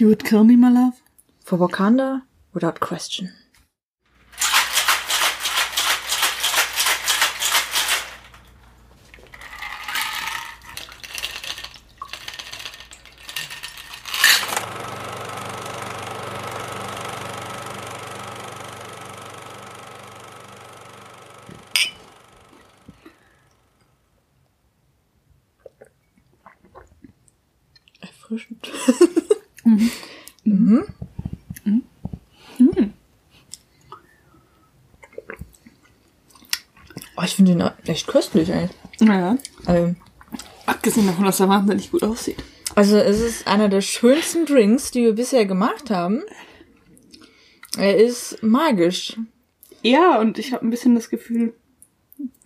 You would kill me, my love? For Wakanda? Without question. Echt köstlich eigentlich. Naja. Also, Abgesehen davon, dass er wahnsinnig gut aussieht. also es ist einer der schönsten Drinks, die wir bisher gemacht haben. Er ist magisch. Ja, und ich habe ein bisschen das Gefühl,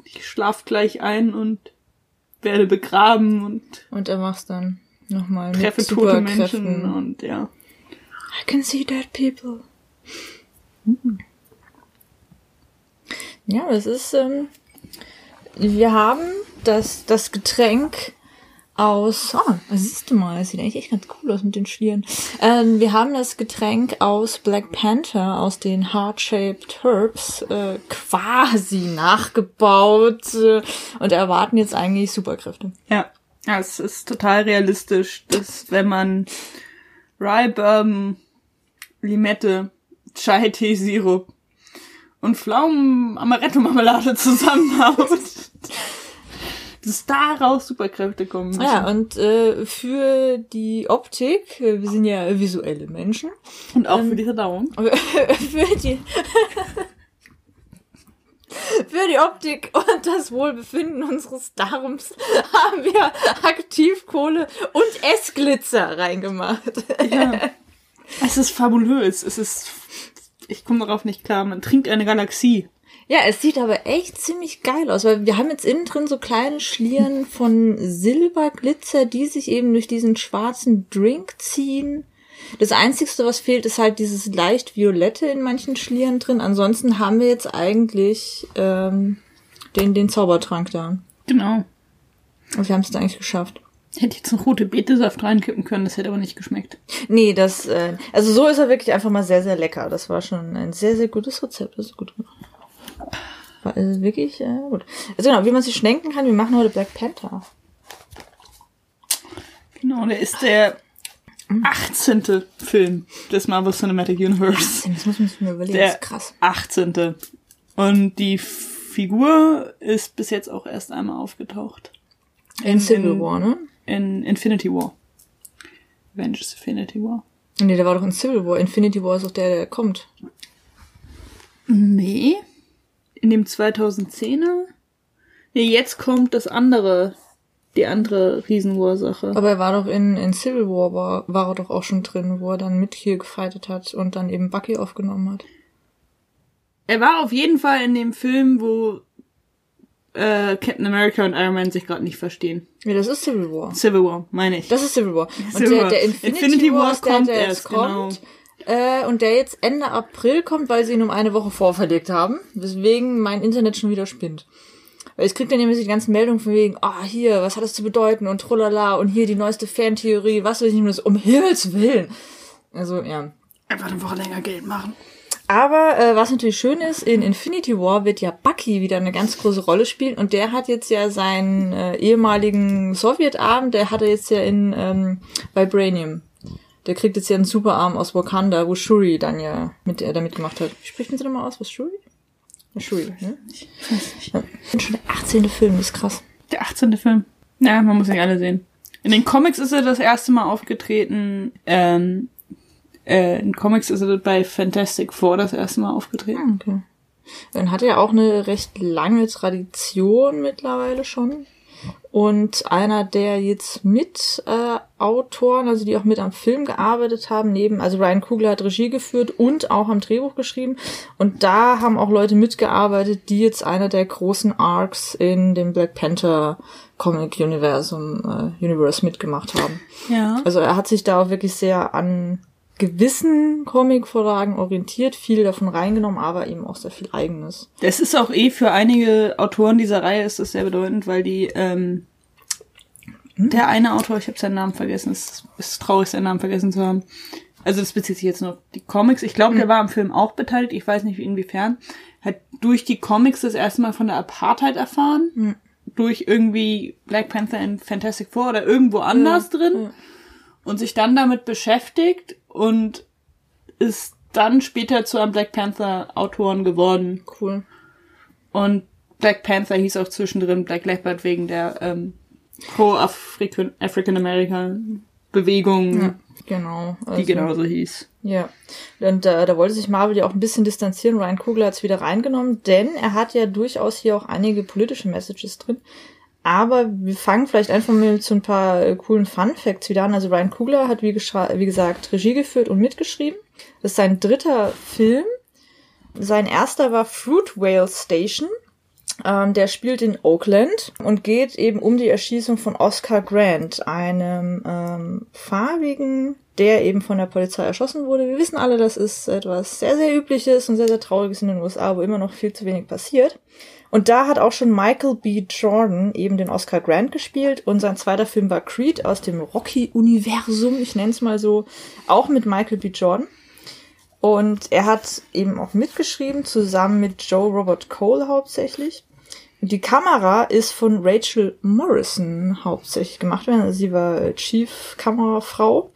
ich schlaf gleich ein und werde begraben und Und er macht's dann nochmal mit treffe tote. Menschen und ja. I can see dead people. Ja, das ist, ähm, wir haben das, das Getränk aus, oh, siehst du mal, das sieht eigentlich echt ganz cool aus mit den Schlieren. Ähm, wir haben das Getränk aus Black Panther, aus den Heart-Shaped Herbs, äh, quasi nachgebaut äh, und erwarten jetzt eigentlich Superkräfte. Ja. Ja, es ist total realistisch, dass wenn man Rye Bourbon, Limette, Chai Tee Sirup und Pflaumen Amaretto Marmelade zusammenhaut, dass daraus Superkräfte kommen. müssen. Ja, und äh, für die Optik, äh, wir sind ja visuelle Menschen, Und auch für die Verdauung. für die für die Optik und das Wohlbefinden unseres Darms haben wir Aktivkohle und Essglitzer reingemacht. Ja. Es ist fabulös. Es ist, ich komme darauf nicht klar. Man trinkt eine Galaxie. Ja, es sieht aber echt ziemlich geil aus, weil wir haben jetzt innen drin so kleine Schlieren von Silberglitzer, die sich eben durch diesen schwarzen Drink ziehen. Das Einzigste, was fehlt, ist halt dieses leicht Violette in manchen Schlieren drin. Ansonsten haben wir jetzt eigentlich ähm, den, den Zaubertrank da. Genau. Und wir haben es da eigentlich geschafft. Hätte jetzt einen rote Betesaft reinkippen können, das hätte aber nicht geschmeckt. Nee, das, äh, also so ist er wirklich einfach mal sehr, sehr lecker. Das war schon ein sehr, sehr gutes Rezept. Das ist gut gemacht. War also wirklich äh, gut. Also genau, wie man sich schenken kann, wir machen heute Black Panther. Genau, der ist der 18. Film des Marvel Cinematic Universe. Das muss man sich mal überlegen, Der das ist krass. 18. Und die Figur ist bis jetzt auch erst einmal aufgetaucht. In Civil War, ne? In Infinity War. Avengers Infinity War. Nee, der war doch in Civil War. Infinity War ist doch der, der kommt. Nee. In dem 2010er? Nee, jetzt kommt das andere, die andere Riesenursache. Aber er war doch in, in Civil War, war, war er doch auch schon drin, wo er dann mit hier gefightet hat und dann eben Bucky aufgenommen hat. Er war auf jeden Fall in dem Film, wo äh, Captain America und Iron Man sich gerade nicht verstehen. Ja, das ist Civil War. Civil War, meine ich. Das ist Civil War. Und Civil der, der Infinity, Infinity War, War ist der, kommt der jetzt erst, genau. kommt. Äh, und der jetzt Ende April kommt, weil sie ihn um eine Woche vorverlegt haben. Weswegen mein Internet schon wieder spinnt. Weil ich krieg dann nämlich die ganzen Meldungen von wegen, ah, hier, was hat das zu bedeuten und trulala und hier die neueste Fantheorie, was weiß ich nicht, um Himmels Willen. Also, ja. Einfach eine Woche länger Geld machen. Aber äh, was natürlich schön ist, in Infinity War wird ja Bucky wieder eine ganz große Rolle spielen und der hat jetzt ja seinen äh, ehemaligen Sowjetarm, der hat er jetzt ja in ähm, Vibranium. Der kriegt jetzt ja einen Superarm aus Wakanda, wo Shuri dann ja mit äh, damit gemacht hat. Wie spricht man sie nochmal aus? Was Shuri? Shuri, ne? Ja. Schon der 18. Film, das ist krass. Der 18. Film. Ja, man muss nicht alle sehen. In den Comics ist er das erste Mal aufgetreten. Ähm, äh, in Comics ist er bei Fantastic Four das erste Mal aufgetreten. Okay. Dann hat er auch eine recht lange Tradition mittlerweile schon. Und einer der jetzt mit äh, Autoren, also die auch mit am Film gearbeitet haben, neben, also Ryan Coogler hat Regie geführt und auch am Drehbuch geschrieben. Und da haben auch Leute mitgearbeitet, die jetzt einer der großen Arcs in dem Black Panther Comic Universum äh, Universe mitgemacht haben. Ja. Also er hat sich da auch wirklich sehr an gewissen Comic-Vorlagen orientiert, viel davon reingenommen, aber eben auch sehr viel eigenes. Das ist auch eh für einige Autoren dieser Reihe ist das sehr bedeutend, weil die ähm, der eine Autor, ich habe seinen Namen vergessen, es ist traurig, seinen Namen vergessen zu haben, also das bezieht sich jetzt nur auf die Comics. Ich glaube, der war am Film auch beteiligt, ich weiß nicht inwiefern, hat durch die Comics das erste Mal von der Apartheid erfahren. Hm. Durch irgendwie Black Panther in Fantastic Four oder irgendwo anders drin. Und sich dann damit beschäftigt und ist dann später zu einem Black Panther Autoren geworden. Cool. Und Black Panther hieß auch zwischendrin Black Leopard wegen der ähm, Pro-African American Bewegung, Ja, genau. Also, die genauso hieß. Ja. Und äh, da wollte sich Marvel ja auch ein bisschen distanzieren. Ryan Coogler hat es wieder reingenommen, denn er hat ja durchaus hier auch einige politische Messages drin. Aber wir fangen vielleicht einfach mal mit so ein paar äh, coolen Fun Facts wieder an. Also Ryan Coogler hat, wie, wie gesagt, Regie geführt und mitgeschrieben. Das ist sein dritter Film. Sein erster war Fruit Whale Station. Ähm, der spielt in Oakland und geht eben um die Erschießung von Oscar Grant, einem ähm, farbigen, der eben von der Polizei erschossen wurde. Wir wissen alle, das ist etwas sehr, sehr übliches und sehr, sehr trauriges in den USA, wo immer noch viel zu wenig passiert. Und da hat auch schon Michael B. Jordan eben den Oscar Grant gespielt und sein zweiter Film war Creed aus dem Rocky-Universum, ich nenne es mal so, auch mit Michael B. Jordan. Und er hat eben auch mitgeschrieben, zusammen mit Joe Robert Cole hauptsächlich. Und die Kamera ist von Rachel Morrison hauptsächlich gemacht worden. Also sie war Chief Kamerafrau.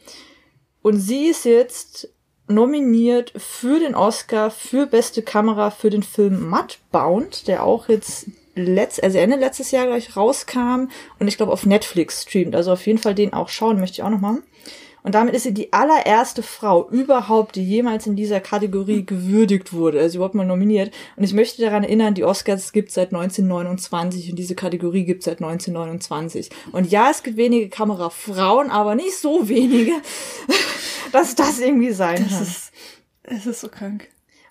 Und sie ist jetzt nominiert für den Oscar für beste Kamera für den Film Mudbound, der auch jetzt letzt, also Ende letztes Jahr gleich rauskam und ich glaube auf Netflix streamt. Also auf jeden Fall den auch schauen, möchte ich auch noch machen. Und damit ist sie die allererste Frau überhaupt, die jemals in dieser Kategorie gewürdigt wurde, also überhaupt mal nominiert. Und ich möchte daran erinnern, die Oscars gibt seit 1929 und diese Kategorie gibt seit 1929. Und ja, es gibt wenige Kamerafrauen, aber nicht so wenige, dass das irgendwie sein Das kann. ist, es ist so krank.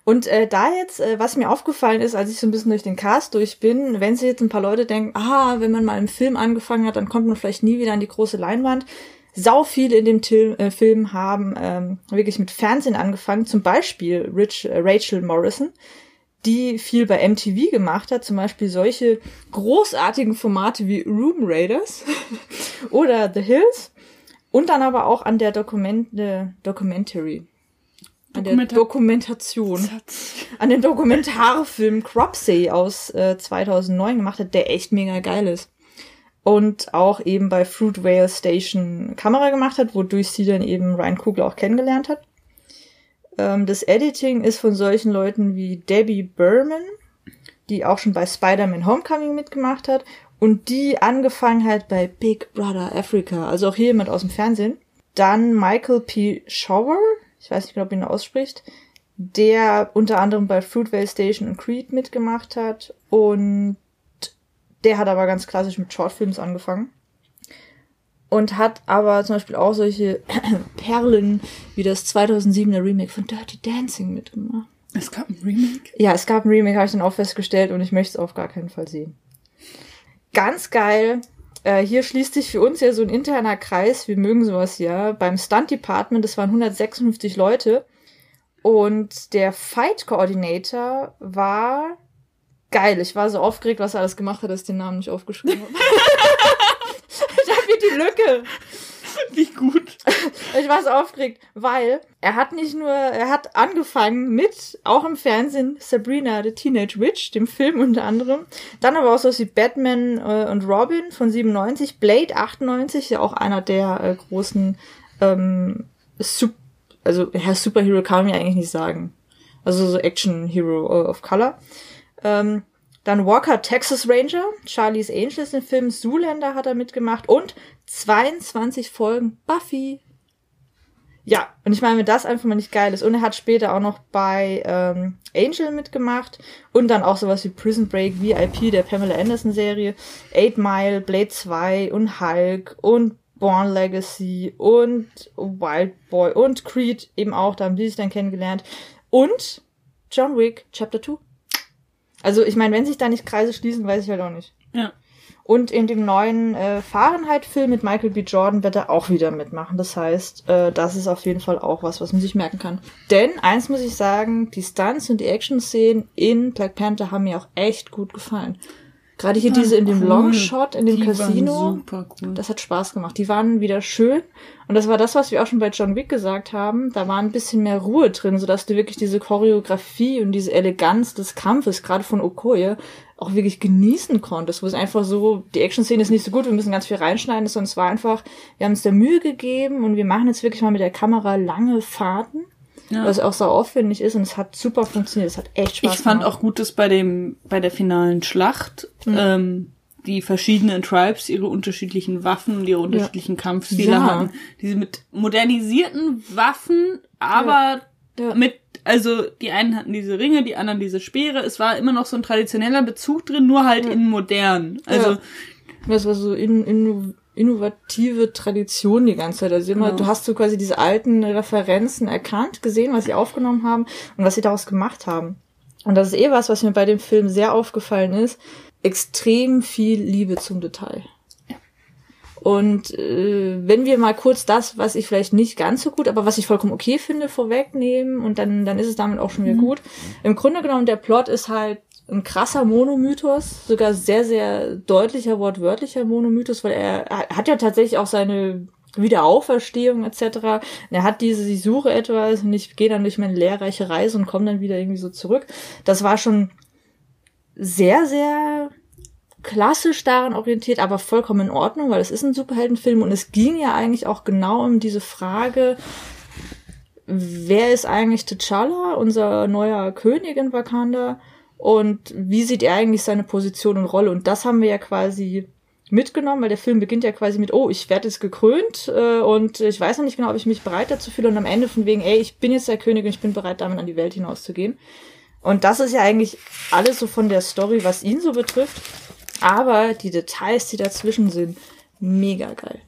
Und äh, da jetzt, äh, was mir aufgefallen ist, als ich so ein bisschen durch den Cast durch bin, wenn sich jetzt ein paar Leute denken, ah, wenn man mal im Film angefangen hat, dann kommt man vielleicht nie wieder an die große Leinwand. Sau viele in dem Til äh, Film haben ähm, wirklich mit Fernsehen angefangen, zum Beispiel Rich, äh, Rachel Morrison, die viel bei MTV gemacht hat, zum Beispiel solche großartigen Formate wie Room Raiders oder The Hills und dann aber auch an der Dokument äh, Documentary. An der Dokumenta- Dokumentation Satz. an den Dokumentarfilm Cropsey aus äh, 2009 gemacht hat, der echt mega geil ist. Und auch eben bei Fruit Whale Station Kamera gemacht hat, wodurch sie dann eben Ryan Coogler auch kennengelernt hat. Ähm, das Editing ist von solchen Leuten wie Debbie Berman, die auch schon bei Spider-Man Homecoming mitgemacht hat und die angefangen hat bei Big Brother Africa, also auch hier jemand aus dem Fernsehen. Dann Michael P. Shower, ich weiß nicht genau, ob ihn ausspricht, der unter anderem bei Fruitvale Station und Creed mitgemacht hat und der hat aber ganz klassisch mit Shortfilms angefangen und hat aber zum Beispiel auch solche Perlen wie das 2007er Remake von Dirty Dancing mitgemacht. Es gab ein Remake. Ja, es gab ein Remake, habe ich dann auch festgestellt und ich möchte es auf gar keinen Fall sehen. Ganz geil. Äh, hier schließt sich für uns ja so ein interner Kreis. Wir mögen sowas ja. Beim Stunt Department, das waren 156 Leute. Und der Fight Coordinator war geil. Ich war so aufgeregt, was er alles gemacht hat, dass ich den Namen nicht aufgeschrieben habe. ich habe hier die Lücke. Wie gut. Ich war so aufgeregt, weil er hat nicht nur, er hat angefangen mit, auch im Fernsehen, Sabrina, the Teenage Witch, dem Film unter anderem. Dann aber auch so wie Batman äh, und Robin von 97, Blade 98, ja auch einer der äh, großen, ähm, Sup also ja, Superhero kann man ja eigentlich nicht sagen. Also so Action Hero äh, of Color. Ähm, dann Walker Texas Ranger, Charlie's Angels im Film, Zoolander hat er mitgemacht und 22 Folgen Buffy. Ja, und ich meine, wenn das einfach mal nicht geil ist. Und er hat später auch noch bei ähm, Angel mitgemacht und dann auch sowas wie Prison Break, VIP, der Pamela Anderson Serie, Eight Mile, Blade 2 und Hulk und Born Legacy und Wild Boy und Creed eben auch, da haben die sich dann kennengelernt. Und John Wick Chapter 2. Also ich meine, wenn sich da nicht Kreise schließen, weiß ich halt auch nicht. Ja. Und in dem neuen äh, Fahrenheit-Film mit Michael B. Jordan wird er auch wieder mitmachen. Das heißt, äh, das ist auf jeden Fall auch was, was man sich merken kann. Denn eins muss ich sagen, die Stunts und die Action-Szenen in Black Panther haben mir auch echt gut gefallen. Gerade hier diese in dem cool. Longshot, in dem Die Casino. Cool. Das hat Spaß gemacht. Die waren wieder schön. Und das war das, was wir auch schon bei John Wick gesagt haben. Da war ein bisschen mehr Ruhe drin, sodass du wirklich diese Choreografie und diese Eleganz des Kampfes, gerade von Okoye, auch wirklich genießen konntest. Wo es einfach so, die Action-Szene ist nicht so gut, wir müssen ganz viel reinschneiden, sondern es war einfach, wir haben uns da Mühe gegeben und wir machen jetzt wirklich mal mit der Kamera lange Fahrten. Ja. Was auch so aufwendig ist und es hat super funktioniert. Es hat echt Spaß Ich fand gemacht. auch gut, dass bei dem, bei der finalen Schlacht, Mhm. ähm, die verschiedenen Tribes ihre unterschiedlichen Waffen und ihre unterschiedlichen Kampfstile Ja. hatten. Diese mit modernisierten Waffen, aber Ja. mit, also die einen hatten diese Ringe, die anderen diese Speere. Es war immer noch so ein traditioneller Bezug drin, nur halt in modern. Also Ja. Das war so in, in, innovative Tradition die ganze Zeit. Also immer, Genau. du hast so quasi diese alten Referenzen erkannt, gesehen, was sie aufgenommen haben und was sie daraus gemacht haben. Und das ist eh was, was mir bei dem Film sehr aufgefallen ist. Extrem viel Liebe zum Detail. Und äh, wenn wir mal kurz das, was ich vielleicht nicht ganz so gut, aber was ich vollkommen okay finde, vorwegnehmen und dann, dann ist es damit auch schon wieder gut. Im Grunde genommen, der Plot ist halt ein krasser Monomythos, sogar sehr, sehr deutlicher, wortwörtlicher Monomythos, weil er, hat ja tatsächlich auch seine Wiederauferstehung etc. Er hat diese, ich suche etwas und ich gehe dann durch meine lehrreiche Reise und komme dann wieder irgendwie so zurück. Das war schon sehr, sehr klassisch daran orientiert, aber vollkommen in Ordnung, weil es ist ein Superheldenfilm und es ging ja eigentlich auch genau um diese Frage, wer ist eigentlich T'Challa, unser neuer König in Wakanda und wie sieht er eigentlich seine Position und Rolle und das haben wir ja quasi mitgenommen, weil der Film beginnt ja quasi mit, oh, ich werde jetzt gekrönt äh, und ich weiß noch nicht genau, ob ich mich bereit dazu fühle und am Ende von wegen, ey, ich bin jetzt der König und ich bin bereit, damit an die Welt hinauszugehen. Und das ist ja eigentlich alles so von der Story, was ihn so betrifft. Aber die Details, die dazwischen sind, mega geil.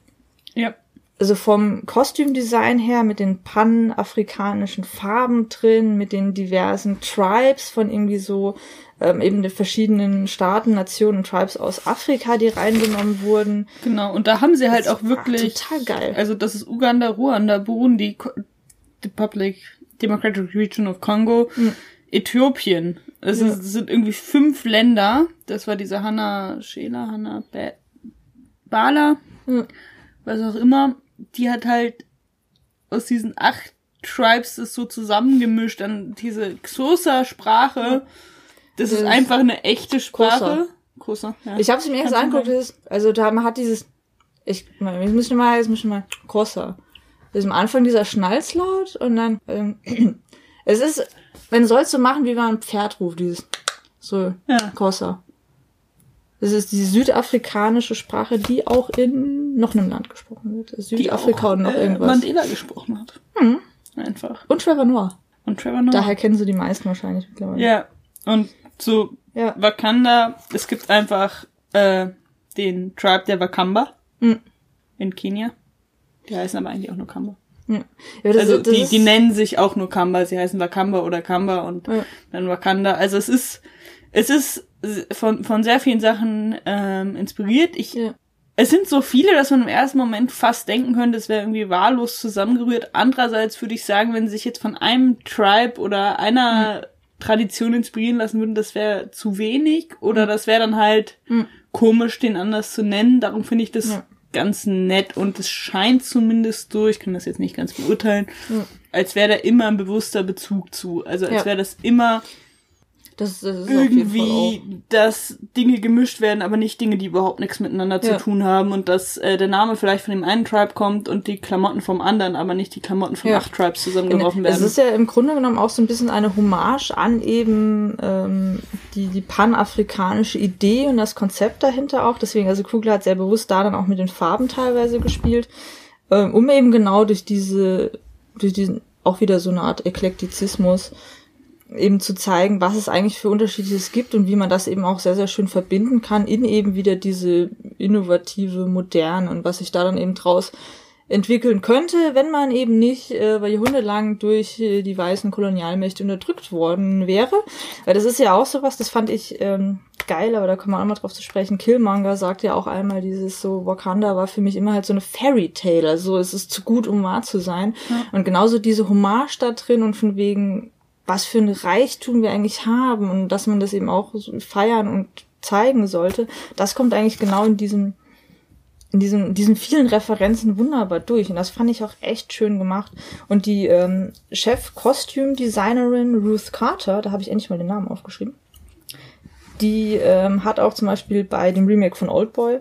ja. Also vom Kostümdesign her mit den panafrikanischen Farben drin, mit den diversen Tribes von irgendwie so ähm, eben den verschiedenen Staaten, Nationen und Tribes aus Afrika, die reingenommen wurden. Genau. Und da haben sie halt Das auch wirklich. total geil. Also das ist Uganda, Ruanda, Burundi, Republic, Democratic Region of Congo, Hm. Äthiopien. Es, Ja. ist, sind irgendwie fünf Länder. Das war diese Hannah Scheler, Hannah ba Bala, Hm. was auch immer. Die hat halt aus diesen acht Tribes das so zusammengemischt. Dann diese Xhosa-Sprache. Das ist Das- einfach eine echte Sprache. Xhosa, ja. Ich habe es mir erst angeguckt, ist, also da man hat dieses, ich, jetzt müssen wir mal, jetzt müssen wir mal, Crosser. Das ist am Anfang dieser Schnalzlaut und dann, ähm, es ist, wenn sollst du machen, wie man ein Pferd ruft, dieses, so, Ja. Das ist die südafrikanische Sprache, die auch in noch einem Land gesprochen wird. Südafrika auch, und noch äh, irgendwas. Mandela gesprochen hat. Hm. Einfach. Und Trevor Noah. Und Trevor Noah. Daher kennen sie die meisten wahrscheinlich mittlerweile. Ja. Und so Ja. Wakanda, es gibt einfach äh, den Tribe der Wakamba Mhm. in Kenia. Die heißen aber eigentlich auch nur Kamba. Ja. Ja, das, Also das die, die nennen sich auch nur Kamba, sie heißen Wakamba oder Kamba und dann Wakanda. Also es ist, es ist von, von sehr vielen Sachen ähm, inspiriert. Ich, Ja. Es sind so viele, dass man im ersten Moment fast denken könnte, es wäre irgendwie wahllos zusammengerührt. Andererseits würde ich sagen, wenn sie sich jetzt von einem Tribe oder einer Tradition inspirieren lassen würden, das wäre zu wenig oder das wäre dann halt Mhm. komisch, den anders zu nennen. Darum finde ich das Ja. ganz nett und es scheint zumindest so, ich kann das jetzt nicht ganz beurteilen, als wäre da immer ein bewusster Bezug zu. Also als Ja. wäre das immer das, das ist irgendwie, dass Dinge gemischt werden, aber nicht Dinge, die überhaupt nichts miteinander zu Ja. tun haben und dass äh, der Name vielleicht von dem einen Tribe kommt und die Klamotten vom anderen, aber nicht die Klamotten von Ja. acht Tribes zusammengeworfen Es werden. ist ja im Grunde genommen auch so ein bisschen eine Hommage an eben ähm, die, die panafrikanische Idee und das Konzept dahinter auch. Deswegen, also Kugler hat sehr bewusst da dann auch mit den Farben teilweise gespielt, ähm, um eben genau durch diese, durch diesen, auch wieder so eine Art Eklektizismus eben zu zeigen, was es eigentlich für Unterschiedliches gibt und wie man das eben auch sehr, sehr schön verbinden kann in eben wieder diese innovative Moderne und was sich da dann eben draus entwickeln könnte, wenn man eben nicht äh, über Jahrhunderte lang durch äh, die weißen Kolonialmächte unterdrückt worden wäre. Weil das ist ja auch sowas, das fand ich ähm, geil, aber da kommen wir auch mal drauf zu sprechen. Killmonger sagt ja auch einmal dieses so, Wakanda war für mich immer halt so eine Fairy Tale, also es ist zu gut, um wahr zu sein. Und genauso diese Hommage da drin und von wegen, was für ein Reichtum wir eigentlich haben und dass man das eben auch feiern und zeigen sollte, das kommt eigentlich genau in diesem in diesen, diesen vielen Referenzen wunderbar durch. Und das fand ich auch echt schön gemacht. Und die ähm, Chef-Kostüm-Designerin Ruth Carter, da habe ich endlich mal den Namen aufgeschrieben, die ähm, hat auch zum Beispiel bei dem Remake von Oldboy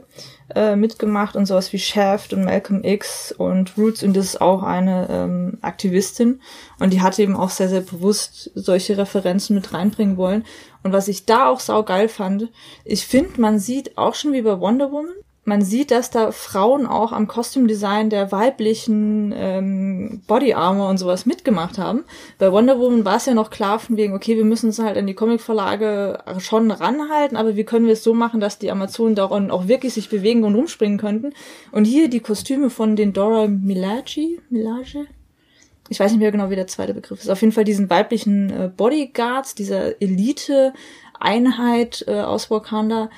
äh, mitgemacht und sowas wie Shaft und Malcolm X und Roots und das ist auch eine ähm, Aktivistin und die hat eben auch sehr, sehr bewusst solche Referenzen mit reinbringen wollen. Und was ich da auch saugeil fand, ich finde, man sieht auch schon wie bei Wonder Woman, man sieht, dass da Frauen auch am Kostümdesign der weiblichen ähm, Body Armor und sowas mitgemacht haben. Bei Wonder Woman war es ja noch klar von wegen, okay, wir müssen es halt an die Comicverlage schon ranhalten, aber wie können wir es so machen, dass die Amazonen daran auch wirklich sich bewegen und rumspringen könnten. Und hier die Kostüme von den Dora Milaje, Milaje? Ich weiß nicht mehr genau, wie der zweite Begriff ist. Auf jeden Fall diesen weiblichen äh, Bodyguards, dieser Elite-Einheit äh, aus Wakanda,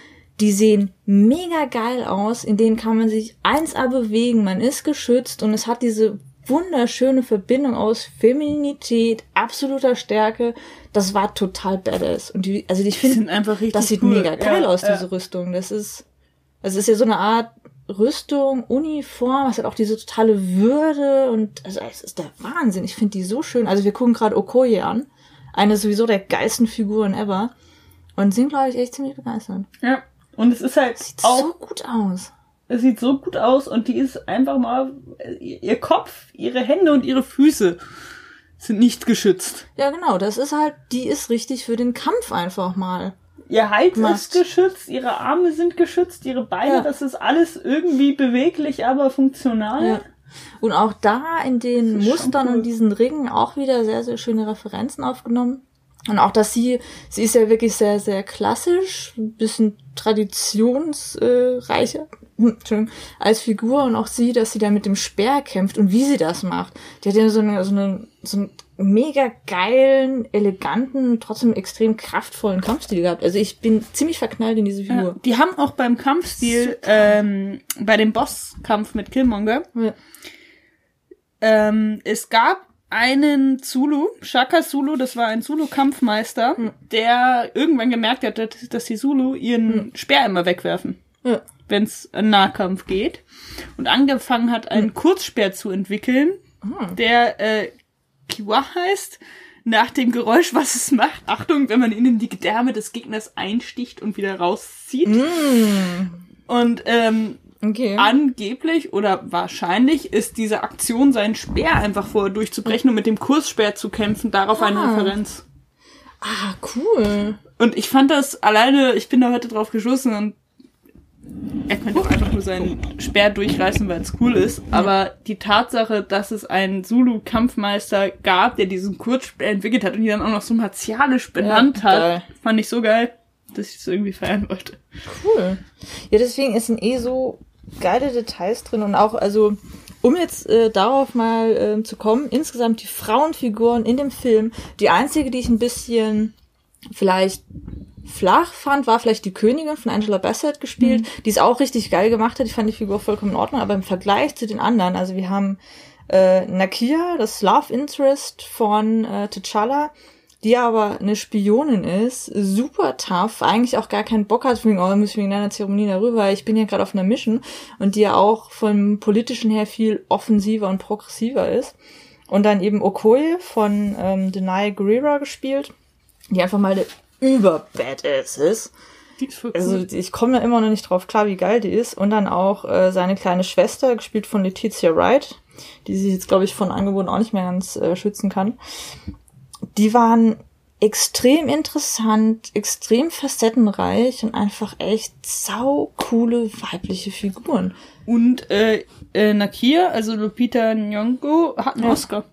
die sehen mega geil aus, in denen kann man sich 1A bewegen, man ist geschützt und es hat diese wunderschöne Verbindung aus Femininität, absoluter Stärke. Das war total badass. Und die, also ich finde, das sieht cool. mega geil ja, aus, ja. diese Rüstung. Das ist, also es ist ja so eine Art Rüstung, Uniform, es hat auch diese totale Würde und also es ist der Wahnsinn. Ich finde die so schön. Also wir gucken gerade Okoye an, eine sowieso der geilsten Figuren ever und sind glaube ich echt ziemlich begeistert. Ja. Und es ist halt sieht auch so gut aus. Es sieht so gut aus und die ist einfach mal ihr Kopf, ihre Hände und ihre Füße sind nicht geschützt. Ja, genau, das ist halt, die ist richtig für den Kampf einfach mal. Ihr Hals gemacht. ist geschützt, ihre Arme sind geschützt, ihre Beine, ja. das ist alles irgendwie beweglich, aber funktional. Ja. Und auch da in den Mustern cool. und diesen Ringen auch wieder sehr, sehr schöne Referenzen aufgenommen. Und auch, dass sie, sie ist ja wirklich sehr, sehr klassisch, ein bisschen traditionsreicher äh, als Figur und auch sie, dass sie da mit dem Speer kämpft und wie sie das macht. Die hat ja so, eine, so, eine, so einen mega geilen, eleganten, trotzdem extrem kraftvollen Kampfstil gehabt. Also ich bin ziemlich verknallt in diese Figur. Ja, die haben auch beim Kampfstil, ähm, bei dem Bosskampf mit Killmonger, ja. ähm, es gab einen Zulu, Shaka Zulu, das war ein Zulu-Kampfmeister, hm. der irgendwann gemerkt hat, dass die Zulu ihren hm. Speer immer wegwerfen, ja. wenn es Nahkampf geht. Und angefangen hat, einen hm. Kurzspeer zu entwickeln, hm. der äh, Kiwa heißt, nach dem Geräusch, was es macht. Achtung, wenn man ihn in die Gedärme des Gegners einsticht und wieder rauszieht. Mm. Und ähm, Okay. Angeblich oder wahrscheinlich ist diese Aktion, seinen Speer einfach vorher durchzubrechen und mit dem Kursspeer zu kämpfen, darauf ah. eine Referenz. Ah, cool. Und ich fand das alleine, ich bin da heute drauf geschossen und er könnte auch einfach nur seinen Speer durchreißen, weil es cool ist. Aber die Tatsache, dass es einen Zulu-Kampfmeister gab, der diesen Kurzspeer entwickelt hat und ihn dann auch noch so martialisch benannt ja, hat, fand ich so geil, dass ich es irgendwie feiern wollte. Cool. Ja, deswegen ist ein eh so geile Details drin und auch, also um jetzt äh, darauf mal äh, zu kommen, insgesamt die Frauenfiguren in dem Film, die einzige, die ich ein bisschen vielleicht flach fand, war vielleicht die Königin von Angela Bassett gespielt, mhm. die es auch richtig geil gemacht hat. Ich fand die Figur vollkommen in Ordnung, aber im Vergleich zu den anderen, also wir haben äh, Nakia, das Love Interest von äh, T'Challa, die aber eine Spionin ist, super tough, eigentlich auch gar keinen Bock hat, wegen, oh, muss ich wegen einer Zeremonie darüber, ich bin ja gerade auf einer Mission und die ja auch vom politischen her viel offensiver und progressiver ist. Und dann eben Okoye von ähm, Denai Guerrera gespielt, die einfach mal über Badass ist. Also ich komme da immer noch nicht drauf klar, wie geil die ist. Und dann auch äh, seine kleine Schwester, gespielt von Letizia Wright, die sich jetzt, glaube ich, von Angeboten auch nicht mehr ganz äh, schützen kann die waren extrem interessant, extrem facettenreich und einfach echt sau coole weibliche Figuren. Und äh, äh, Nakia, also Lupita Nyong'o, hat einen ja. Oscar.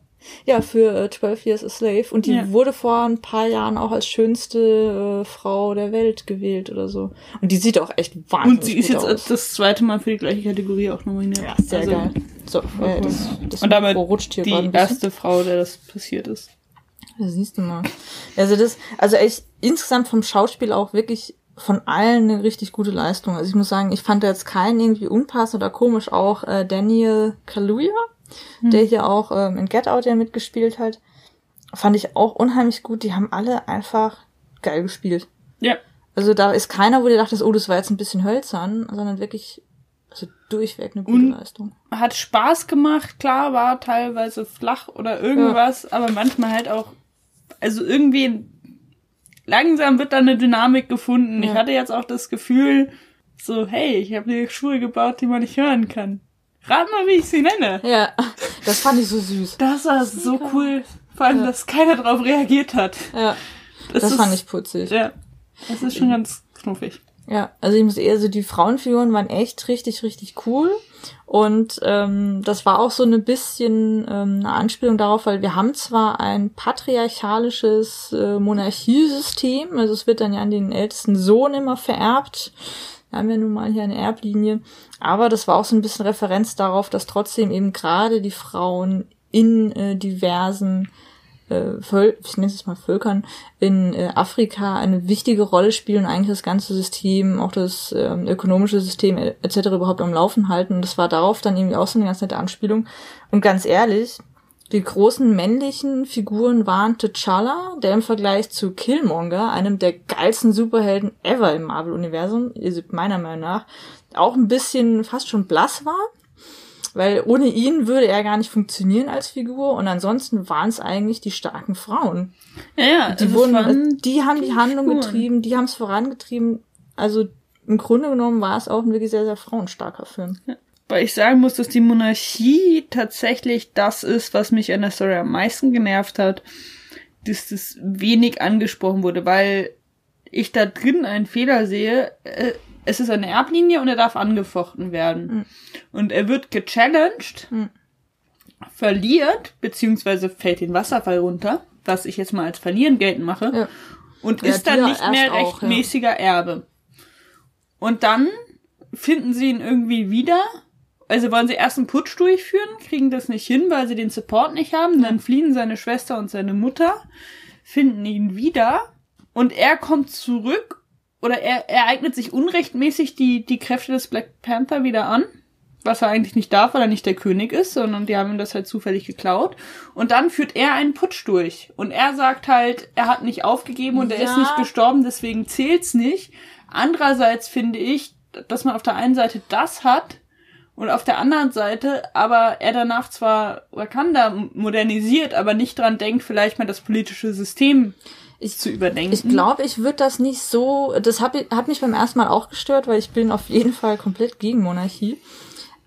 Ja, für äh, 12 Years a Slave. Und die ja. wurde vor ein paar Jahren auch als schönste äh, Frau der Welt gewählt oder so. Und die sieht auch echt wahnsinnig Und sie ist jetzt aus. das zweite Mal für die gleiche Kategorie auch nominiert. Ja, sehr also, geil. So, äh, das, das Und damit rutscht hier die erste Frau, der das passiert ist. Ja, siehst du mal. Also das, also echt insgesamt vom Schauspiel auch wirklich von allen eine richtig gute Leistung. Also ich muss sagen, ich fand da jetzt keinen irgendwie unpassend oder komisch. Auch äh, Daniel Kaluuya, hm. der hier auch ähm, in Get Out ja mitgespielt hat, fand ich auch unheimlich gut. Die haben alle einfach geil gespielt. Ja. Also da ist keiner, wo du dachtest, oh, das war jetzt ein bisschen hölzern, sondern wirklich also durchweg eine gute Und- Leistung. Hat Spaß gemacht, klar, war teilweise flach oder irgendwas, aber manchmal halt auch, also irgendwie langsam wird da eine Dynamik gefunden. Ich Ja. hatte jetzt auch das Gefühl, so, hey, ich habe eine Schuhe gebaut, die man nicht hören kann. Rat mal, wie ich sie nenne. Ja, das fand ich so süß. Das war so cool. Vor allem, dass keiner drauf reagiert hat. Ja, das, ist, fand ich putzig. Ja, das ist schon ganz knuffig. Ja, also ich muss eher so, die Frauenfiguren waren echt richtig, richtig cool. Und ähm, das war auch so ein bisschen ähm, eine Anspielung darauf, weil wir haben zwar ein patriarchalisches äh, Monarchiesystem, also es wird dann ja an den ältesten Sohn immer vererbt. Wir haben ja nun mal hier eine Erblinie. Aber das war auch so ein bisschen Referenz darauf, dass trotzdem eben gerade die Frauen in äh, diversen äh, Völ ich nenne es mal Völkern, in äh, Afrika eine wichtige Rolle spielen und eigentlich das ganze System, auch das ähm, ökonomische System äh, etc. überhaupt am Laufen halten. Und das war darauf dann irgendwie auch so eine ganz nette Anspielung. Und ganz ehrlich, die großen männlichen Figuren waren T'Challa, der im Vergleich zu Killmonger, einem der geilsten Superhelden ever im Marvel-Universum, meiner Meinung nach, auch ein bisschen fast schon blass war. Weil ohne ihn würde er gar nicht funktionieren als Figur und ansonsten waren es eigentlich die starken Frauen. Ja, ja, Die, also wurden, die haben die Handlung Figuren. getrieben, die haben es vorangetrieben. Also im Grunde genommen war es auch ein wirklich sehr, sehr frauenstarker Film. Weil ich sagen muss, dass die Monarchie tatsächlich das ist, was mich an der Story am meisten genervt hat, dass das wenig angesprochen wurde, weil ich da drin einen Fehler sehe. Es ist eine Erblinie und er darf angefochten werden. Mhm. Und er wird gechallenged, Mhm. verliert, beziehungsweise fällt den Wasserfall runter, was ich jetzt mal als Verlieren geltend mache, Ja. und Ja, ist dann nicht mehr auch, ja. rechtmäßiger Erbe. Und dann finden sie ihn irgendwie wieder. Also wollen sie erst einen Putsch durchführen, kriegen das nicht hin, weil sie den Support nicht haben. Dann fliehen seine Schwester und seine Mutter, finden ihn wieder und er kommt zurück oder er, er eignet sich unrechtmäßig die, die Kräfte des Black Panther wieder an. Was er eigentlich nicht darf, weil er nicht der König ist, sondern die haben ihm das halt zufällig geklaut. Und dann führt er einen Putsch durch. Und er sagt halt, er hat nicht aufgegeben und er Ja. ist nicht gestorben, deswegen zählt's nicht. Andererseits finde ich, dass man auf der einen Seite das hat und auf der anderen Seite aber er danach zwar Wakanda modernisiert, aber nicht dran denkt, vielleicht mal das politische System Ich- zu überdenken. Ich glaube, ich würde das nicht so. Das hat, hat mich beim ersten Mal auch gestört, weil ich bin auf jeden Fall komplett gegen Monarchie.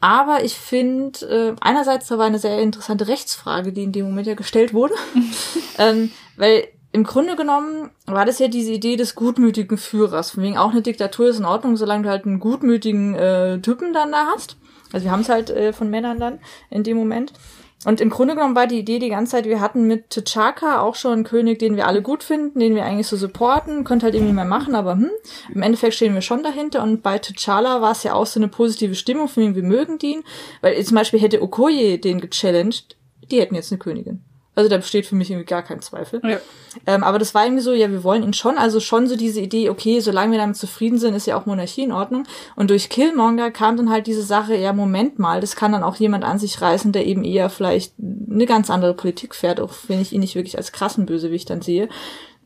Aber ich finde, äh, einerseits da war eine sehr interessante Rechtsfrage, die in dem Moment ja gestellt wurde. ähm, weil im Grunde genommen war das ja diese Idee des gutmütigen Führers. Von wegen auch eine Diktatur ist in Ordnung, solange du halt einen gutmütigen äh, Typen dann da hast. Also wir haben es halt äh, von Männern dann in dem Moment. Und im Grunde genommen war die Idee die ganze Zeit, wir hatten mit T'Chaka auch schon einen König, den wir alle gut finden, den wir eigentlich so supporten, könnte halt irgendwie mehr machen, aber hm, im Endeffekt stehen wir schon dahinter. Und bei T'Challa war es ja auch so eine positive Stimmung, von dem wir mögen den, weil zum Beispiel hätte Okoye den gechallenged, die hätten jetzt eine Königin. Also da besteht für mich irgendwie gar kein Zweifel. Ja. Ähm, aber das war irgendwie so, ja, wir wollen ihn schon, also schon so diese Idee, okay, solange wir damit zufrieden sind, ist ja auch Monarchie in Ordnung. Und durch Killmonger kam dann halt diese Sache, ja, Moment mal, das kann dann auch jemand an sich reißen, der eben eher vielleicht eine ganz andere Politik fährt, auch wenn ich ihn nicht wirklich als krassen Bösewicht dann sehe.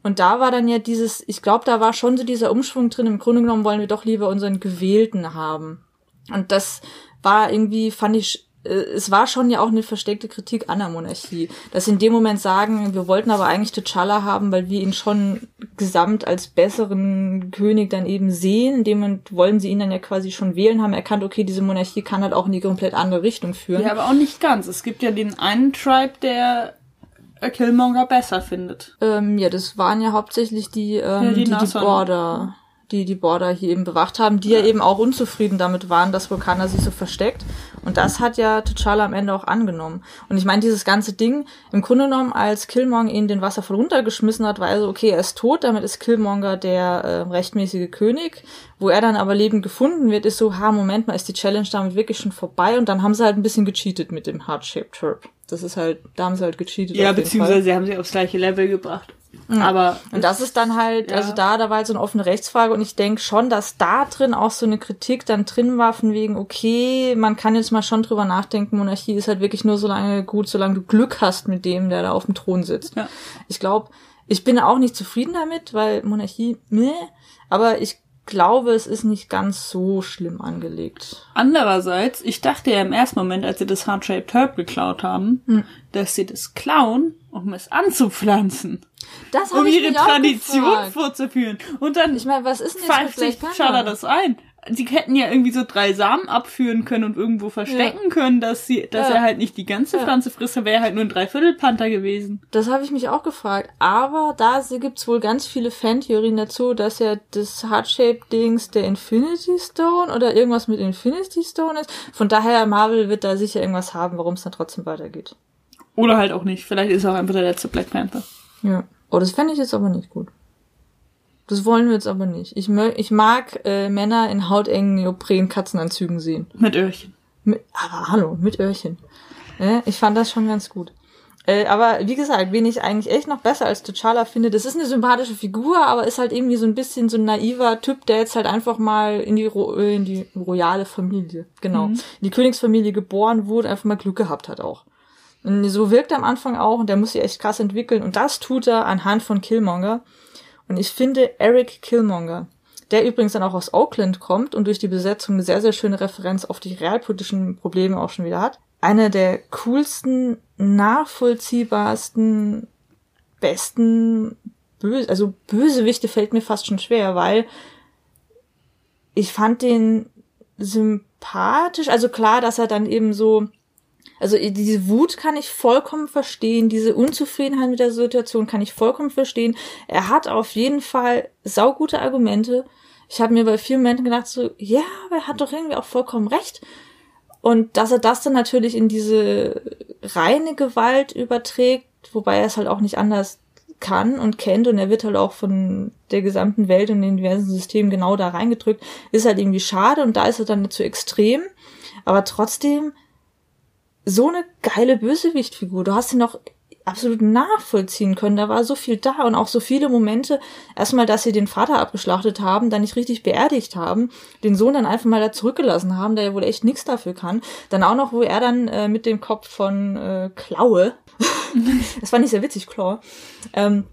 Und da war dann ja dieses, ich glaube, da war schon so dieser Umschwung drin, im Grunde genommen wollen wir doch lieber unseren Gewählten haben. Und das war irgendwie, fand ich, es war schon ja auch eine versteckte Kritik an der Monarchie. Dass sie in dem Moment sagen, wir wollten aber eigentlich T'Challa haben, weil wir ihn schon gesamt als besseren König dann eben sehen. In dem Moment wollen sie ihn dann ja quasi schon wählen, haben erkannt, okay, diese Monarchie kann halt auch in die komplett andere Richtung führen. ja, aber auch nicht ganz. Es gibt ja den einen Tribe, der Killmonger besser findet. Ähm, ja, das waren ja hauptsächlich die, ähm, Ja, die die, die. Border, die die Border hier eben bewacht haben, die ja. eben auch unzufrieden damit waren, dass Wakanda sich so versteckt. Und das hat ja T'Challa am Ende auch angenommen. Und ich meine, dieses ganze Ding, im Grunde genommen, als Killmonger ihn den Wasserfall runtergeschmissen hat, war er so, okay, er ist tot, damit ist Killmonger der äh, rechtmäßige König. Wo er dann aber lebend gefunden wird, ist so, ha, Moment mal, ist die Challenge damit wirklich schon vorbei? Und dann haben sie halt ein bisschen gecheatet mit dem Heart-Shaped Herb. Das ist halt, da haben sie halt gecheatet. Ja, Fall. beziehungsweise sie haben sie aufs gleiche Level gebracht. Aber Und das ist dann halt, Ja. also da, da war halt so eine offene Rechtsfrage und ich denke schon, dass da drin auch so eine Kritik dann drin war von wegen, okay, man kann jetzt mal schon drüber nachdenken, Monarchie ist halt wirklich nur so lange gut, solange du Glück hast mit dem, der da auf dem Thron sitzt. Ja. Ich glaube, Ich bin auch nicht zufrieden damit, weil Monarchie, meh, aber ich glaube, es ist nicht ganz so schlimm angelegt. Andererseits, ich dachte ja im ersten Moment, als sie das Heart-Shaped Herb geklaut haben, Hm. dass sie das klauen, um es anzupflanzen. Das Um ihre Tradition gefragt. fortzuführen. Und dann Ich meine, was ist denn jetzt pfeift sich Panther? das ein. Sie hätten ja irgendwie so drei Samen abführen können und irgendwo verstecken können, dass sie, dass Ja. er halt nicht die ganze Ja. Pflanze frisst, er wäre halt nur ein Dreiviertel-Panther gewesen. Das habe ich mich auch gefragt. Aber da gibt's wohl ganz viele Fantheorien dazu, dass ja das Heart-Shaped-Dings der Infinity Stone oder irgendwas mit Infinity Stone ist. Von daher, Marvel wird da sicher irgendwas haben, warum es dann trotzdem weitergeht. Oder halt auch nicht. Vielleicht ist er auch einfach der letzte Black Panther. Ja. Oh, das fände ich jetzt aber nicht gut. Das wollen wir jetzt aber nicht. Ich, mö ich mag äh, Männer in hautengen Neopren-Katzenanzügen sehen. Mit Öhrchen. Mit, aber hallo, mit Öhrchen. Ja, ich fand das schon ganz gut. Äh, aber wie gesagt, wen ich eigentlich echt noch besser als T'Challa finde, das ist eine sympathische Figur, aber ist halt irgendwie so ein bisschen so ein naiver Typ, der jetzt halt einfach mal in die, Ro äh, in die royale Familie, genau, in die Königsfamilie geboren wurde, einfach mal Glück gehabt hat auch. Und so wirkt er am Anfang auch und der muss sich echt krass entwickeln und das tut er anhand von Killmonger. Und ich finde Eric Killmonger, der übrigens dann auch aus Oakland kommt und durch die Besetzung eine sehr, sehr schöne Referenz auf die realpolitischen Probleme auch schon wieder hat. Einer der coolsten, nachvollziehbarsten, besten, böse, also Bösewichte fällt mir fast schon schwer, weil ich fand den sympathisch, also klar, dass er dann eben so also diese Wut kann ich vollkommen verstehen, diese Unzufriedenheit mit der Situation kann ich vollkommen verstehen. Er hat auf jeden Fall saugute Argumente. Ich habe mir bei vielen Momenten gedacht, so, ja, aber er hat doch irgendwie auch vollkommen recht. Und dass er das dann natürlich in diese reine Gewalt überträgt, wobei er es halt auch nicht anders kann und kennt und er wird halt auch von der gesamten Welt und den diversen Systemen genau da reingedrückt, ist halt irgendwie schade und da ist er dann zu extrem. Aber trotzdem, so eine geile Bösewichtfigur. Du hast ihn noch absolut nachvollziehen können. Da war so viel da und auch so viele Momente. Erstmal, dass sie den Vater abgeschlachtet haben, dann nicht richtig beerdigt haben, den Sohn dann einfach mal da zurückgelassen haben, der ja wohl echt nichts dafür kann. Dann auch noch, wo er dann äh, mit dem Kopf von äh, Klaue, das fand ich sehr witzig, Claw, ähm,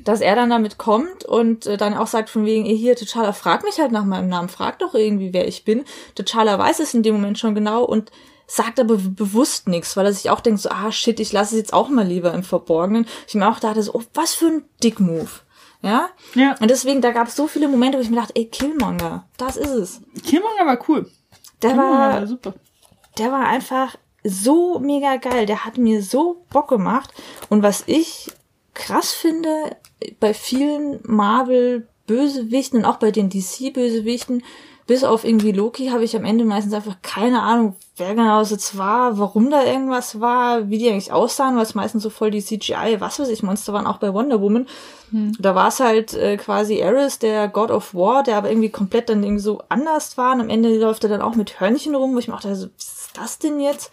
dass er dann damit kommt und äh, dann auch sagt von wegen, eh, hier, T'Challa, frag mich halt nach meinem Namen, frag doch irgendwie, wer ich bin. T'Challa weiß es in dem Moment schon genau und sagt aber bewusst nichts, weil er sich auch denkt, so, ah shit, ich lasse es jetzt auch mal lieber im Verborgenen. Ich mir auch dachte, so, oh, was für ein Dick-Move. Ja? Ja. Und deswegen, da gab es so viele Momente, wo ich mir dachte, ey, Killmonger, das ist es. Killmonger war cool. Der Killmonger war, war super. der war einfach so mega geil. Der hat mir so Bock gemacht. Und was ich krass finde, bei vielen Marvel-Bösewichten und auch bei den DC-Bösewichten, bis auf irgendwie Loki, habe ich am Ende meistens einfach keine Ahnung, wer genau es jetzt war, warum da irgendwas war, wie die eigentlich aussahen, weil es meistens so voll die CGI, was weiß ich, Monster waren, auch bei Wonder Woman. Da war es halt äh, quasi Ares, der God of War, der aber irgendwie komplett dann irgendwie so anders war. Und am Ende läuft er dann auch mit Hörnchen rum, wo ich mir auch dachte, so, was ist das denn jetzt?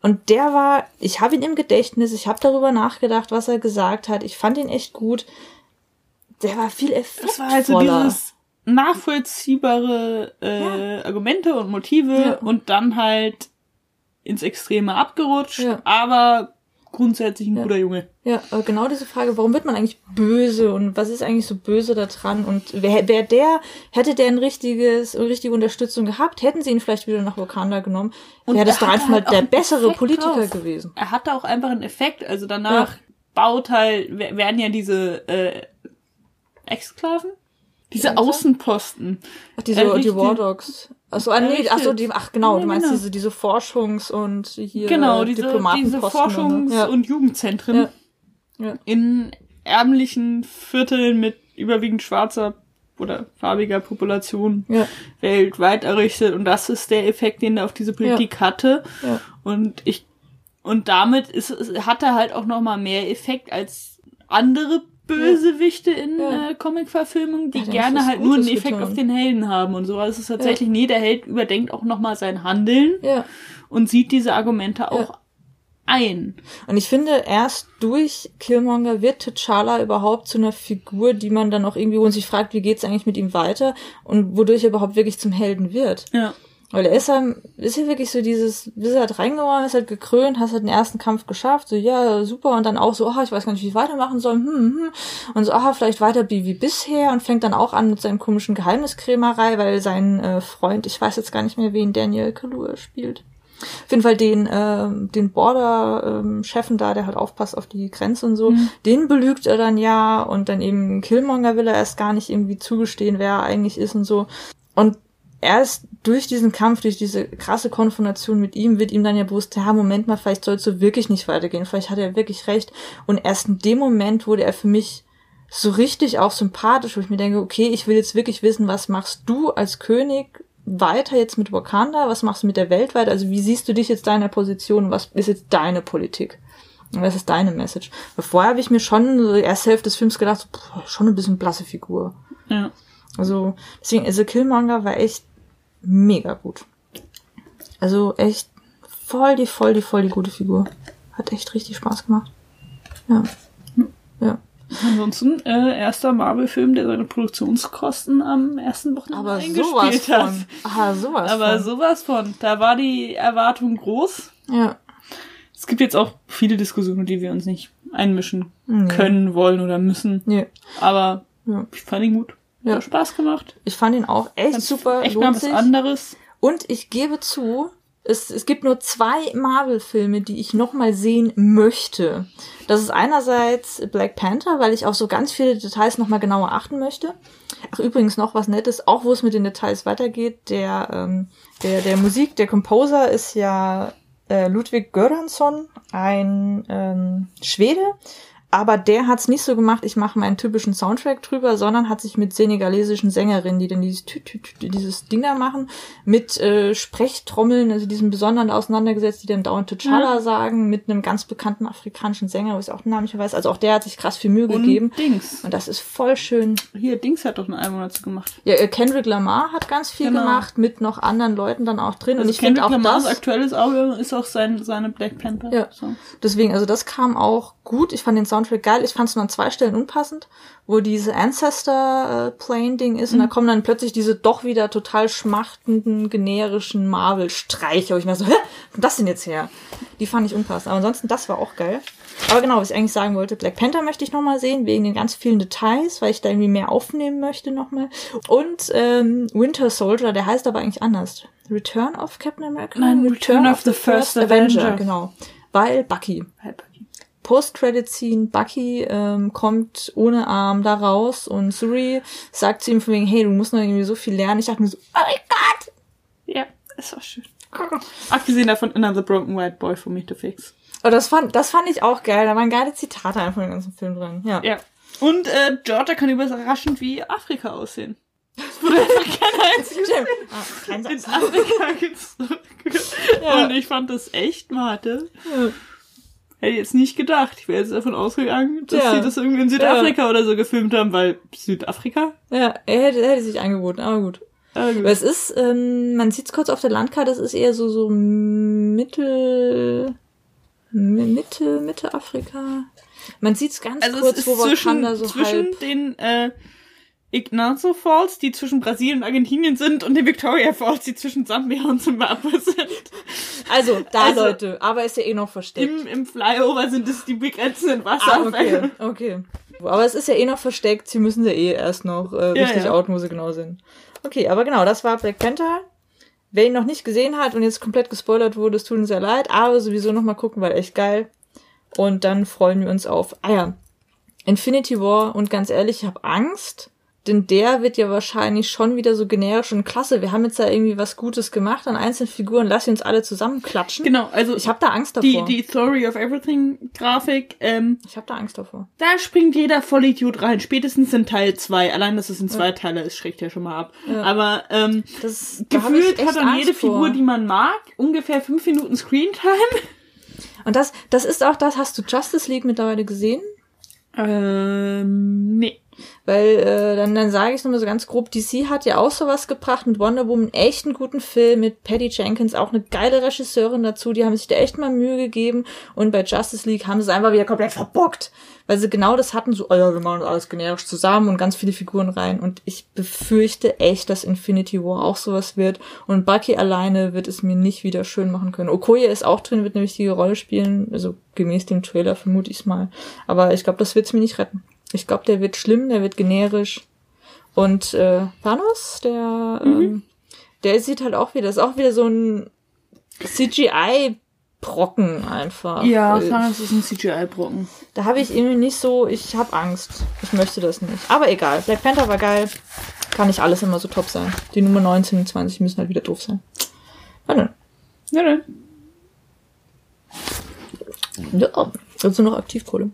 Und der war, ich habe ihn im Gedächtnis, ich habe darüber nachgedacht, was er gesagt hat. Ich fand ihn echt gut. Der war viel Das effektvoller. war also dieses nachvollziehbare äh, Argumente und Motive Ja. und dann halt ins Extreme abgerutscht, Ja. aber grundsätzlich ein guter Junge. Ja, aber genau diese Frage, warum wird man eigentlich böse und was ist eigentlich so böse da dran und wer, wer der, hätte der ein richtiges, eine richtige Unterstützung gehabt, hätten sie ihn vielleicht wieder nach Wakanda genommen, Und wäre das doch einfach halt der bessere Effekt Politiker drauf. gewesen. Er hatte auch einfach einen Effekt, also danach Ja. baut halt, wer- werden ja diese äh, Exklaven? Diese? Außenposten. Ach, diese, die War Dogs. Achso, ah, nee, ach so, die, ach genau, Ja, du meinst genau. diese, diese Forschungs- und hier genau, äh, diese, diese. Forschungs- ja. und Jugendzentren Ja. In ärmlichen Vierteln mit überwiegend schwarzer oder farbiger Population weltweit errichtet und das ist der Effekt, den er auf diese Politik hatte Ja. und ich und damit ist hat er halt auch noch mal mehr Effekt als andere Bösewichte in Ja. äh, Comic-Verfilmungen, die Ja, gerne halt nur einen Effekt getan. auf den Helden haben und so. Also es ist tatsächlich, nee, der Held überdenkt auch noch mal sein Handeln ja. und sieht diese Argumente auch ein. Und ich finde, erst durch Killmonger wird T'Challa überhaupt zu einer Figur, die man dann auch irgendwie und sich fragt, wie geht's eigentlich mit ihm weiter und wodurch er überhaupt wirklich zum Helden wird. Ja. Weil er ist ja, ist ja wirklich so dieses, bist halt reingeworfen, ist halt gekrönt, hast halt den ersten Kampf geschafft, so, ja, super, und dann auch so, oh, ich weiß gar nicht, wie ich weitermachen soll, hm, hm, und so, ah, vielleicht weiter wie, wie bisher, und fängt dann auch an mit seinen komischen Geheimniskrämerei, weil sein äh, Freund, ich weiß jetzt gar nicht mehr, wen Daniel Kaluuya spielt. Auf jeden Fall den, äh, den Border-Chefen da, der halt aufpasst auf die Grenze und so, Mhm. den belügt er dann ja und dann eben Killmonger will er erst gar nicht irgendwie zugestehen, wer er eigentlich ist und so. Und erst durch diesen Kampf, durch diese krasse Konfrontation mit ihm, wird ihm dann ja bewusst, ja, Moment mal, vielleicht soll es so wirklich nicht weitergehen, vielleicht hat er wirklich recht. Und erst in dem Moment wurde er für mich so richtig auch sympathisch, wo ich mir denke, okay, ich will jetzt wirklich wissen, was machst du als König weiter jetzt mit Wakanda, was machst du mit der Welt weiter, also wie siehst du dich jetzt deiner Position, was ist jetzt deine Politik? Und Was ist deine Message? Weil vorher habe ich mir schon, so die erste Hälfte des Films gedacht, so, boah, schon ein bisschen blasse Figur. Ja. Also, deswegen, also Killmonger war echt mega gut. Also echt voll die, voll die, voll die gute Figur. Hat echt richtig Spaß gemacht. Ja. Ja. Ansonsten, äh, erster Marvel-Film, der seine Produktionskosten am ersten Wochenende Aber eingespielt sowas hat. von. Ah, sowas Aber von. sowas von. Da war die Erwartung groß. Ja. Es gibt jetzt auch viele Diskussionen, die wir uns nicht einmischen Nee. können, wollen oder müssen. Nee. Aber Ja. ich fand ihn gut. Ja. Hat Spaß gemacht. Ich fand ihn auch echt Ganz- super. Echt mal was sich. anderes. Und ich gebe zu, es, es gibt nur zwei Marvel-Filme, die ich noch mal sehen möchte. Das ist einerseits Black Panther, weil ich auf so ganz viele Details noch mal genauer achten möchte. Ach, übrigens noch was Nettes, auch wo es mit den Details weitergeht. Der, ähm, der, der Musik, der Composer ist ja äh, Ludwig Göransson, ein ähm, Schwede. Aber der hat's nicht so gemacht, ich mache meinen typischen Soundtrack drüber, sondern hat sich mit senegalesischen Sängerinnen, die dann dieses, Tü -Tü -Tü, dieses Ding da machen, mit äh, Sprechtrommeln, also diesem Besonderen auseinandergesetzt, die dann dauernd T'Challa sagen, mit einem ganz bekannten afrikanischen Sänger, wo ich auch den Namen nicht weiß. Also auch der hat sich krass viel Mühe Und gegeben. Dings. Und das ist voll schön. Hier, Dings hat doch ein Album dazu gemacht. Ja, äh, Kendrick Lamar hat ganz viel Genau. gemacht, mit noch anderen Leuten dann auch drin. Also und ich finde Kendrick auch Lamars das, aktuelles Album ist auch sein, seine Black Panther. Ja. Songs. Deswegen, also das kam auch gut. Ich fand den Soundtrack geil. Ich fand es nur an zwei Stellen unpassend, wo diese Ancestor-Plane-Ding ist und da kommen dann plötzlich diese doch wieder total schmachtenden, generischen Marvel-Streiche. Wo ich mir so, hä, wo das denn jetzt her? Die fand ich unpassend. Aber ansonsten, das war auch geil. Aber genau, was ich eigentlich sagen wollte, Black Panther möchte ich nochmal sehen, wegen den ganz vielen Details, weil ich da irgendwie mehr aufnehmen möchte nochmal. Und ähm, Winter Soldier, der heißt aber eigentlich anders. Return of Captain America? Nein, Return of the First Avenger. Genau. Weil Bucky. Post-Credit-Scene, Bucky ähm, kommt ohne Arm da raus und Suri sagt zu ihm von wegen, hey, du musst noch irgendwie so viel lernen. Ich dachte mir so, oh mein Gott! Ja, ist auch schön. Abgesehen davon, Another Broken White Boy for me to fix. Aber das fand, das fand ich auch geil. Da waren geile Zitate einfach im ganzen Film drin. Ja. Ja. Und äh, Georgia kann überraschend wie Afrika aussehen. Das wurde einfach kein einziges. Ah, in. Afrika gezogen. Ja. Und ich fand das echt Mate. Hätte ich jetzt nicht gedacht. Ich wäre jetzt davon ausgegangen, dass Ja. sie das irgendwie in Südafrika oder so gefilmt haben, weil Südafrika? Ja, er hätte, hätte sich angeboten, aber gut. Aber gut. Aber es ist, ähm, man sieht es kurz auf der Landkarte, es ist eher so, so Mittel, Mi- Mitte, Mitte Afrika. Man sieht es ganz Also kurz, es wo ist zwischen, Wakanda so zwischen halb. den äh, Ignazo Falls, die zwischen Brasilien und Argentinien sind, und den Victoria Falls, die zwischen Sambia und Zimbabwe sind. Also, da Also- Leute, aber ist ja eh noch versteckt. Im, Im Flyover sind es die begrenzenden Ah, Wasserfälle. okay, okay. Aber es ist ja eh noch versteckt, sie müssen ja eh erst noch äh, Ja, richtig ja. outen, wo sie genau sind. Okay, aber genau, das war Black Panther. Wer ihn noch nicht gesehen hat und jetzt komplett gespoilert wurde, es tut uns sehr leid, aber sowieso noch mal gucken, weil echt geil. Und dann freuen wir uns auf, ah ja, Infinity War und ganz ehrlich, ich habe Angst, denn der wird ja wahrscheinlich schon wieder so generisch und klasse. Wir haben jetzt da irgendwie was Gutes gemacht an einzelnen Figuren, lass sie uns alle zusammenklatschen. Genau, also Ich habe da Angst die, davor. die Theory of Everything Grafik, ähm, ich habe da Angst davor. da springt jeder Vollidiot rein. Spätestens in Teil 2. Allein, dass es in zwei Teile ist, schreckt ja schon mal ab. Aber ähm, Das da gefühlt hat dann jede vor. Figur, die man mag, ungefähr fünf Minuten Screentime. Und das, das ist auch das, hast du Justice League mittlerweile gesehen? Ähm, nee. Weil äh, dann, dann sage ich es nochmal so ganz grob, DC hat ja auch sowas gebracht mit Wonder Woman, echt einen guten Film, mit Patty Jenkins, auch eine geile Regisseurin dazu, die haben sich da echt mal Mühe gegeben und bei Justice League haben sie es einfach wieder komplett verbockt, weil sie genau das hatten, so, oh ja, wir machen alles generisch zusammen und ganz viele Figuren rein und ich befürchte echt, dass Infinity War auch sowas wird und Bucky alleine wird es mir nicht wieder schön machen können. Okoye ist auch drin, wird eine wichtige Rolle spielen, also gemäß dem Trailer vermute ich mal, aber ich glaube, das wird es mir nicht retten. Ich glaube, der wird schlimm, der wird generisch. Und äh, Thanos, der, mhm. ähm, der sieht halt auch wieder, ist auch wieder so ein CGI-Brocken einfach. Ja, Thanos ist ein CGI-Brocken. Da habe ich irgendwie nicht so, ich habe Angst. Ich möchte das nicht. Aber egal, Black Panther war geil. Kann nicht alles immer so top sein. Die Nummer 19 und 20 müssen halt wieder doof sein. Na dann. Na dann. Ja, also noch Aktivkohle.